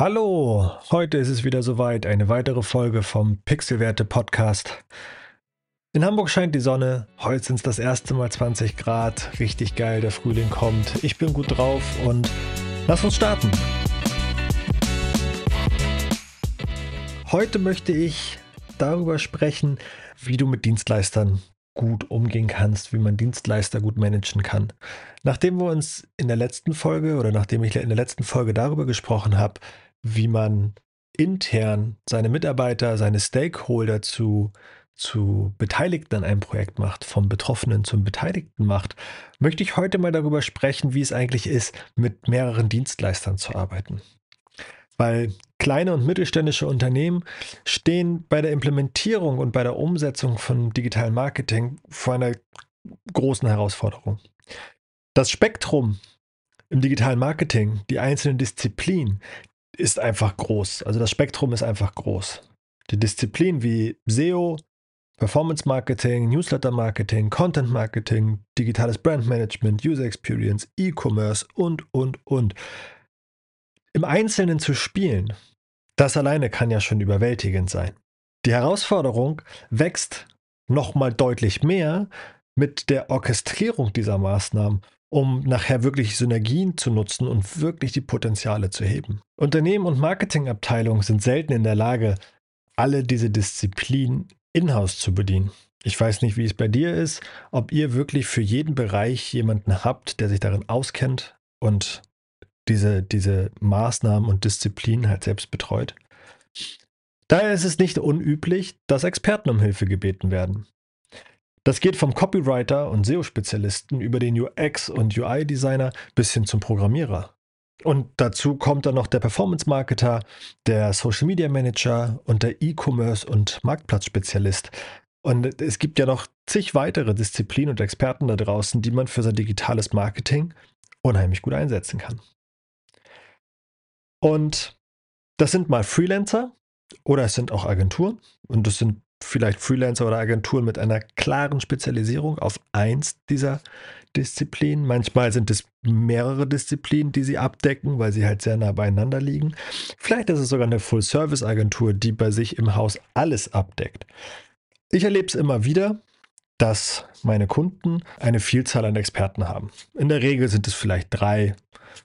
Hallo, heute ist es wieder soweit, eine weitere Folge vom Pixelwerte Podcast. In Hamburg scheint die Sonne, heute sind es das erste Mal 20 Grad, richtig geil, der Frühling kommt, ich bin gut drauf und lass uns starten. Heute möchte ich darüber sprechen, wie du mit Dienstleistern gut umgehen kannst, wie man Dienstleister gut managen kann. Nachdem wir uns in der letzten Folge oder nachdem ich in der letzten Folge darüber gesprochen habe, wie man intern seine Mitarbeiter, seine Stakeholder zu, zu Beteiligten an einem Projekt macht, vom Betroffenen zum Beteiligten macht, möchte ich heute mal darüber sprechen, wie es eigentlich ist, mit mehreren Dienstleistern zu arbeiten. Weil kleine und mittelständische Unternehmen stehen bei der Implementierung und bei der Umsetzung von digitalen Marketing vor einer großen Herausforderung. Das Spektrum im digitalen Marketing, die einzelnen Disziplinen, ist einfach groß. Also das Spektrum ist einfach groß. Die Disziplinen wie SEO, Performance Marketing, Newsletter Marketing, Content Marketing, digitales Brand Management, User Experience, E-Commerce und, und, und. Im Einzelnen zu spielen, das alleine kann ja schon überwältigend sein. Die Herausforderung wächst nochmal deutlich mehr mit der Orchestrierung dieser Maßnahmen um nachher wirklich Synergien zu nutzen und wirklich die Potenziale zu heben. Unternehmen und Marketingabteilungen sind selten in der Lage, alle diese Disziplinen in-house zu bedienen. Ich weiß nicht, wie es bei dir ist, ob ihr wirklich für jeden Bereich jemanden habt, der sich darin auskennt und diese, diese Maßnahmen und Disziplinen halt selbst betreut. Daher ist es nicht unüblich, dass Experten um Hilfe gebeten werden. Das geht vom Copywriter und SEO-Spezialisten über den UX- und UI-Designer bis hin zum Programmierer. Und dazu kommt dann noch der Performance-Marketer, der Social-Media-Manager und der E-Commerce- und Marktplatzspezialist. Und es gibt ja noch zig weitere Disziplinen und Experten da draußen, die man für sein digitales Marketing unheimlich gut einsetzen kann. Und das sind mal Freelancer oder es sind auch Agenturen und das sind vielleicht Freelancer oder Agenturen mit einer klaren Spezialisierung auf eins dieser Disziplinen. Manchmal sind es mehrere Disziplinen, die sie abdecken, weil sie halt sehr nah beieinander liegen. Vielleicht ist es sogar eine Full-Service-Agentur, die bei sich im Haus alles abdeckt. Ich erlebe es immer wieder, dass meine Kunden eine Vielzahl an Experten haben. In der Regel sind es vielleicht drei,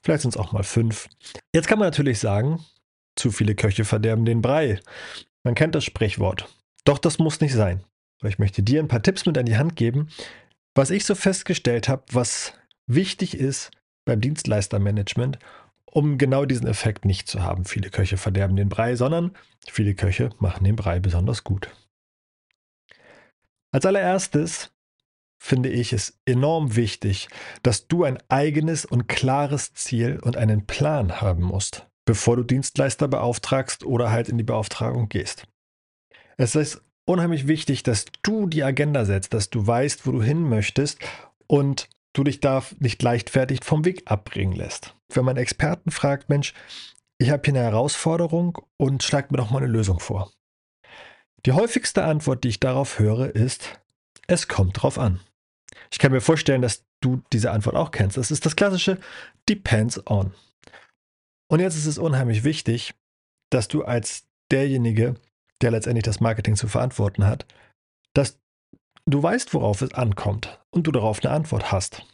vielleicht sind es auch mal fünf. Jetzt kann man natürlich sagen, zu viele Köche verderben den Brei. Man kennt das Sprichwort. Doch das muss nicht sein. Ich möchte dir ein paar Tipps mit an die Hand geben, was ich so festgestellt habe, was wichtig ist beim Dienstleistermanagement, um genau diesen Effekt nicht zu haben. Viele Köche verderben den Brei, sondern viele Köche machen den Brei besonders gut. Als allererstes finde ich es enorm wichtig, dass du ein eigenes und klares Ziel und einen Plan haben musst, bevor du Dienstleister beauftragst oder halt in die Beauftragung gehst. Es ist unheimlich wichtig, dass du die Agenda setzt, dass du weißt, wo du hin möchtest und du dich da nicht leichtfertig vom Weg abbringen lässt. Wenn man Experten fragt, Mensch, ich habe hier eine Herausforderung und schlag mir doch mal eine Lösung vor. Die häufigste Antwort, die ich darauf höre, ist, es kommt drauf an. Ich kann mir vorstellen, dass du diese Antwort auch kennst. Das ist das klassische Depends on. Und jetzt ist es unheimlich wichtig, dass du als derjenige, der letztendlich das Marketing zu verantworten hat, dass du weißt, worauf es ankommt und du darauf eine Antwort hast.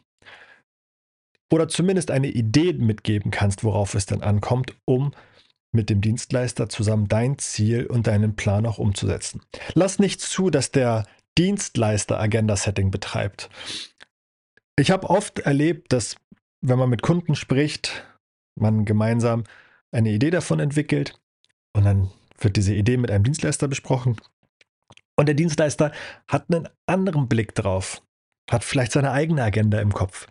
Oder zumindest eine Idee mitgeben kannst, worauf es dann ankommt, um mit dem Dienstleister zusammen dein Ziel und deinen Plan auch umzusetzen. Lass nicht zu, dass der Dienstleister Agenda-Setting betreibt. Ich habe oft erlebt, dass wenn man mit Kunden spricht, man gemeinsam eine Idee davon entwickelt und dann wird diese Idee mit einem Dienstleister besprochen. Und der Dienstleister hat einen anderen Blick drauf, hat vielleicht seine eigene Agenda im Kopf,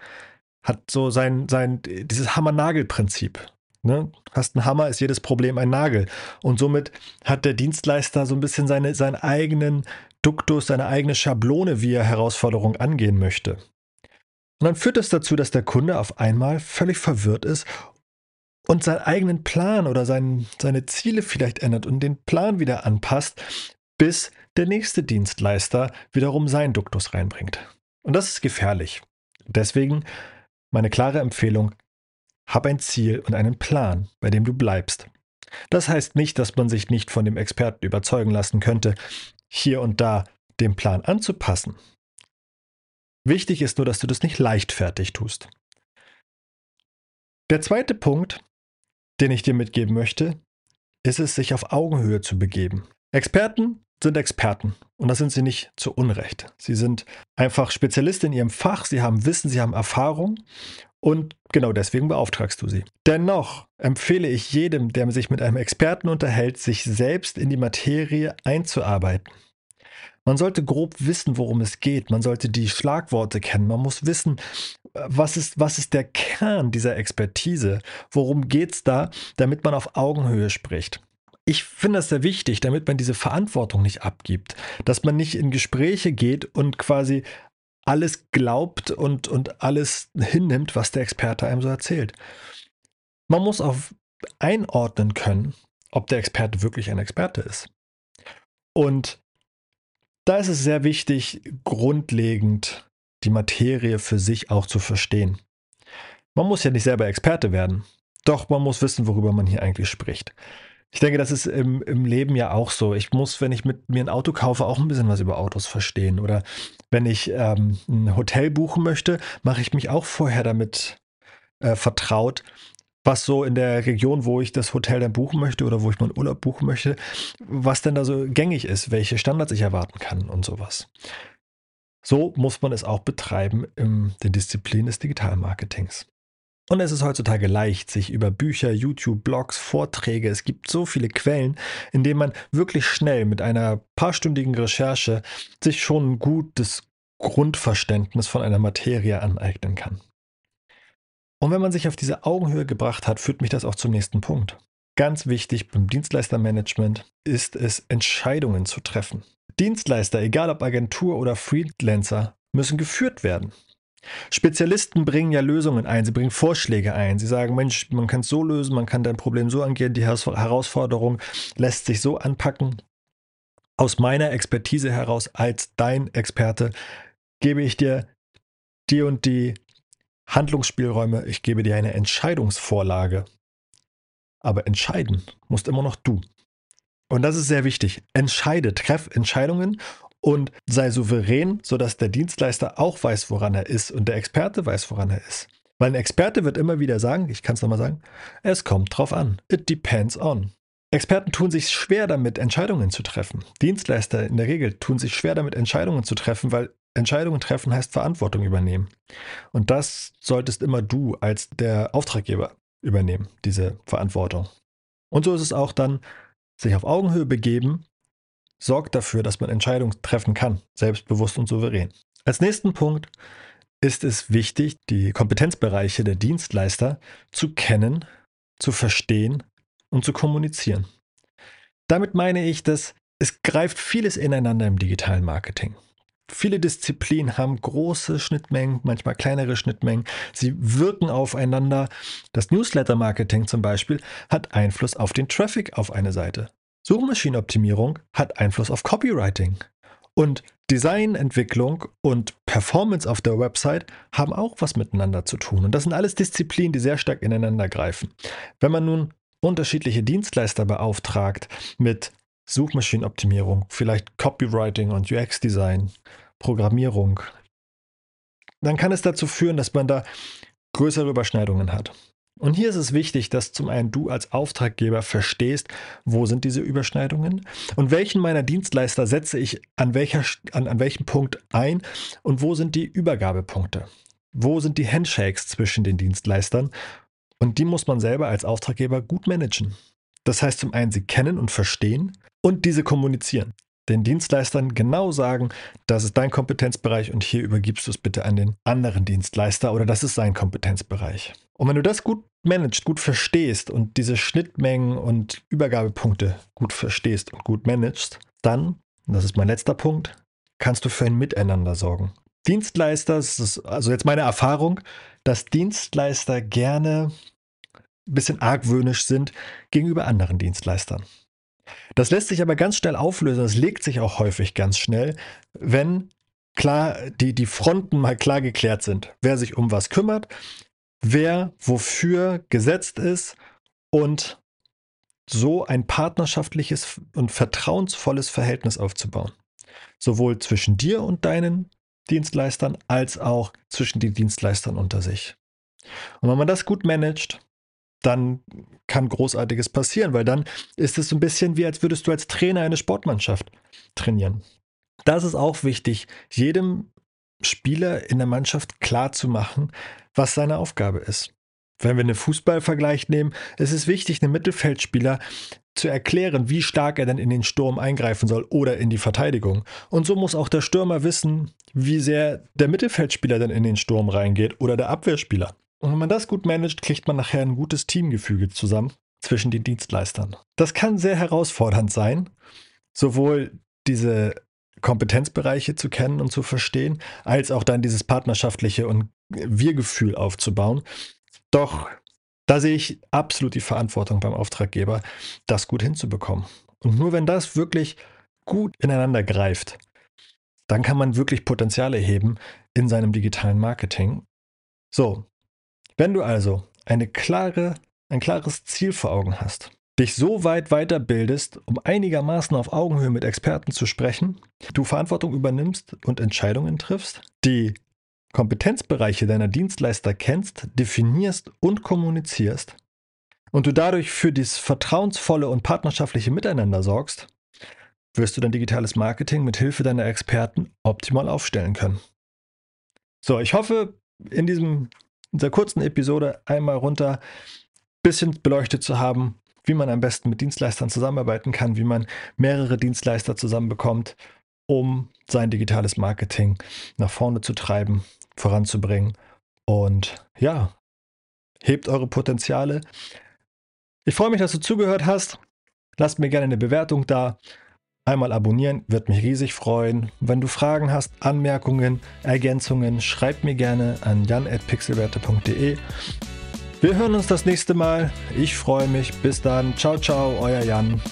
hat so sein, sein dieses Hammer-Nagel-Prinzip. Ne? Hast einen Hammer, ist jedes Problem ein Nagel. Und somit hat der Dienstleister so ein bisschen seine, seinen eigenen Duktus, seine eigene Schablone, wie er Herausforderungen angehen möchte. Und dann führt das dazu, dass der Kunde auf einmal völlig verwirrt ist und seinen eigenen Plan oder sein, seine Ziele vielleicht ändert und den Plan wieder anpasst, bis der nächste Dienstleister wiederum seinen Duktus reinbringt. Und das ist gefährlich. Deswegen meine klare Empfehlung, hab ein Ziel und einen Plan, bei dem du bleibst. Das heißt nicht, dass man sich nicht von dem Experten überzeugen lassen könnte, hier und da den Plan anzupassen. Wichtig ist nur, dass du das nicht leichtfertig tust. Der zweite Punkt, den ich dir mitgeben möchte, ist es, sich auf Augenhöhe zu begeben. Experten sind Experten und das sind sie nicht zu Unrecht. Sie sind einfach Spezialist in ihrem Fach, sie haben Wissen, sie haben Erfahrung und genau deswegen beauftragst du sie. Dennoch empfehle ich jedem, der sich mit einem Experten unterhält, sich selbst in die Materie einzuarbeiten. Man sollte grob wissen, worum es geht. Man sollte die Schlagworte kennen. Man muss wissen, was ist, was ist der Kern dieser Expertise? Worum geht es da, damit man auf Augenhöhe spricht? Ich finde das sehr wichtig, damit man diese Verantwortung nicht abgibt, dass man nicht in Gespräche geht und quasi alles glaubt und, und alles hinnimmt, was der Experte einem so erzählt. Man muss auch einordnen können, ob der Experte wirklich ein Experte ist. Und da ist es sehr wichtig, grundlegend die Materie für sich auch zu verstehen. Man muss ja nicht selber Experte werden, doch man muss wissen, worüber man hier eigentlich spricht. Ich denke, das ist im, im Leben ja auch so. Ich muss, wenn ich mit mir ein Auto kaufe, auch ein bisschen was über Autos verstehen. Oder wenn ich ähm, ein Hotel buchen möchte, mache ich mich auch vorher damit äh, vertraut, was so in der Region, wo ich das Hotel dann buchen möchte oder wo ich meinen Urlaub buchen möchte, was denn da so gängig ist, welche Standards ich erwarten kann und sowas. So muss man es auch betreiben in den Disziplinen des Digitalmarketings. Und es ist heutzutage leicht, sich über Bücher, YouTube, Blogs, Vorträge, es gibt so viele Quellen, in denen man wirklich schnell mit einer paarstündigen Recherche sich schon ein gutes Grundverständnis von einer Materie aneignen kann. Und wenn man sich auf diese Augenhöhe gebracht hat, führt mich das auch zum nächsten Punkt. Ganz wichtig beim Dienstleistermanagement ist es, Entscheidungen zu treffen. Dienstleister, egal ob Agentur oder Freelancer, müssen geführt werden. Spezialisten bringen ja Lösungen ein, sie bringen Vorschläge ein. Sie sagen, Mensch, man kann es so lösen, man kann dein Problem so angehen, die Herausforderung lässt sich so anpacken. Aus meiner Expertise heraus als dein Experte gebe ich dir die und die Handlungsspielräume, ich gebe dir eine Entscheidungsvorlage. Aber entscheiden musst immer noch du. Und das ist sehr wichtig. Entscheide, treff Entscheidungen und sei souverän, sodass der Dienstleister auch weiß, woran er ist und der Experte weiß, woran er ist. Weil ein Experte wird immer wieder sagen, ich kann es nochmal sagen, es kommt drauf an. It depends on. Experten tun sich schwer damit, Entscheidungen zu treffen. Dienstleister in der Regel tun sich schwer damit, Entscheidungen zu treffen, weil Entscheidungen treffen heißt Verantwortung übernehmen. Und das solltest immer du als der Auftraggeber übernehmen, diese Verantwortung. Und so ist es auch dann, sich auf Augenhöhe begeben, sorgt dafür, dass man Entscheidungen treffen kann, selbstbewusst und souverän. Als nächsten Punkt ist es wichtig, die Kompetenzbereiche der Dienstleister zu kennen, zu verstehen und zu kommunizieren. Damit meine ich, dass es greift vieles ineinander im digitalen Marketing. Viele Disziplinen haben große Schnittmengen, manchmal kleinere Schnittmengen. Sie wirken aufeinander. Das Newsletter-Marketing zum Beispiel hat Einfluss auf den Traffic auf eine Seite. Suchmaschinenoptimierung hat Einfluss auf Copywriting. Und Designentwicklung und Performance auf der Website haben auch was miteinander zu tun. Und das sind alles Disziplinen, die sehr stark ineinander greifen. Wenn man nun unterschiedliche Dienstleister beauftragt mit Suchmaschinenoptimierung, vielleicht Copywriting und UX-Design, Programmierung, dann kann es dazu führen, dass man da größere Überschneidungen hat. Und hier ist es wichtig, dass zum einen du als Auftraggeber verstehst, wo sind diese Überschneidungen und welchen meiner Dienstleister setze ich an, welcher, an, an welchem Punkt ein und wo sind die Übergabepunkte. Wo sind die Handshakes zwischen den Dienstleistern? Und die muss man selber als Auftraggeber gut managen. Das heißt zum einen, sie kennen und verstehen und diese kommunizieren. Den Dienstleistern genau sagen, das ist dein Kompetenzbereich und hier übergibst du es bitte an den anderen Dienstleister oder das ist sein Kompetenzbereich. Und wenn du das gut managst, gut verstehst und diese Schnittmengen und Übergabepunkte gut verstehst und gut managst, dann, das ist mein letzter Punkt, kannst du für ein Miteinander sorgen. Dienstleister, also jetzt meine Erfahrung, dass Dienstleister gerne bisschen argwöhnisch sind gegenüber anderen Dienstleistern. Das lässt sich aber ganz schnell auflösen, das legt sich auch häufig ganz schnell, wenn klar die, die Fronten mal klar geklärt sind, wer sich um was kümmert, wer wofür gesetzt ist und so ein partnerschaftliches und vertrauensvolles Verhältnis aufzubauen. Sowohl zwischen dir und deinen Dienstleistern als auch zwischen den Dienstleistern unter sich. Und wenn man das gut managt, dann kann Großartiges passieren, weil dann ist es so ein bisschen wie, als würdest du als Trainer eine Sportmannschaft trainieren. Das ist auch wichtig, jedem Spieler in der Mannschaft klar zu machen, was seine Aufgabe ist. Wenn wir einen Fußballvergleich nehmen, ist es wichtig, einem Mittelfeldspieler zu erklären, wie stark er denn in den Sturm eingreifen soll oder in die Verteidigung. Und so muss auch der Stürmer wissen, wie sehr der Mittelfeldspieler denn in den Sturm reingeht oder der Abwehrspieler. Und wenn man das gut managt, kriegt man nachher ein gutes Teamgefüge zusammen zwischen den Dienstleistern. Das kann sehr herausfordernd sein, sowohl diese Kompetenzbereiche zu kennen und zu verstehen, als auch dann dieses partnerschaftliche und Wir-Gefühl aufzubauen. Doch da sehe ich absolut die Verantwortung beim Auftraggeber, das gut hinzubekommen. Und nur wenn das wirklich gut ineinander greift, dann kann man wirklich Potenziale heben in seinem digitalen Marketing. So, wenn du also eine klare, ein klares Ziel vor Augen hast, dich so weit weiterbildest, um einigermaßen auf Augenhöhe mit Experten zu sprechen, du Verantwortung übernimmst und Entscheidungen triffst, die Kompetenzbereiche deiner Dienstleister kennst, definierst und kommunizierst und du dadurch für das vertrauensvolle und partnerschaftliche Miteinander sorgst, wirst du dein digitales Marketing mit Hilfe deiner Experten optimal aufstellen können. So, ich hoffe, in diesem dieser kurzen Episode einmal runter ein bisschen beleuchtet zu haben, wie man am besten mit Dienstleistern zusammenarbeiten kann, wie man mehrere Dienstleister zusammenbekommt, um sein digitales Marketing nach vorne zu treiben, voranzubringen. Und ja, hebt eure Potenziale. Ich freue mich, dass du zugehört hast. Lasst mir gerne eine Bewertung da. Einmal abonnieren, wird mich riesig freuen. Wenn du Fragen hast, Anmerkungen, Ergänzungen, schreib mir gerne an jan.pixelwerte.de. Wir hören uns das nächste Mal. Ich freue mich. Bis dann. Ciao, ciao, euer Jan.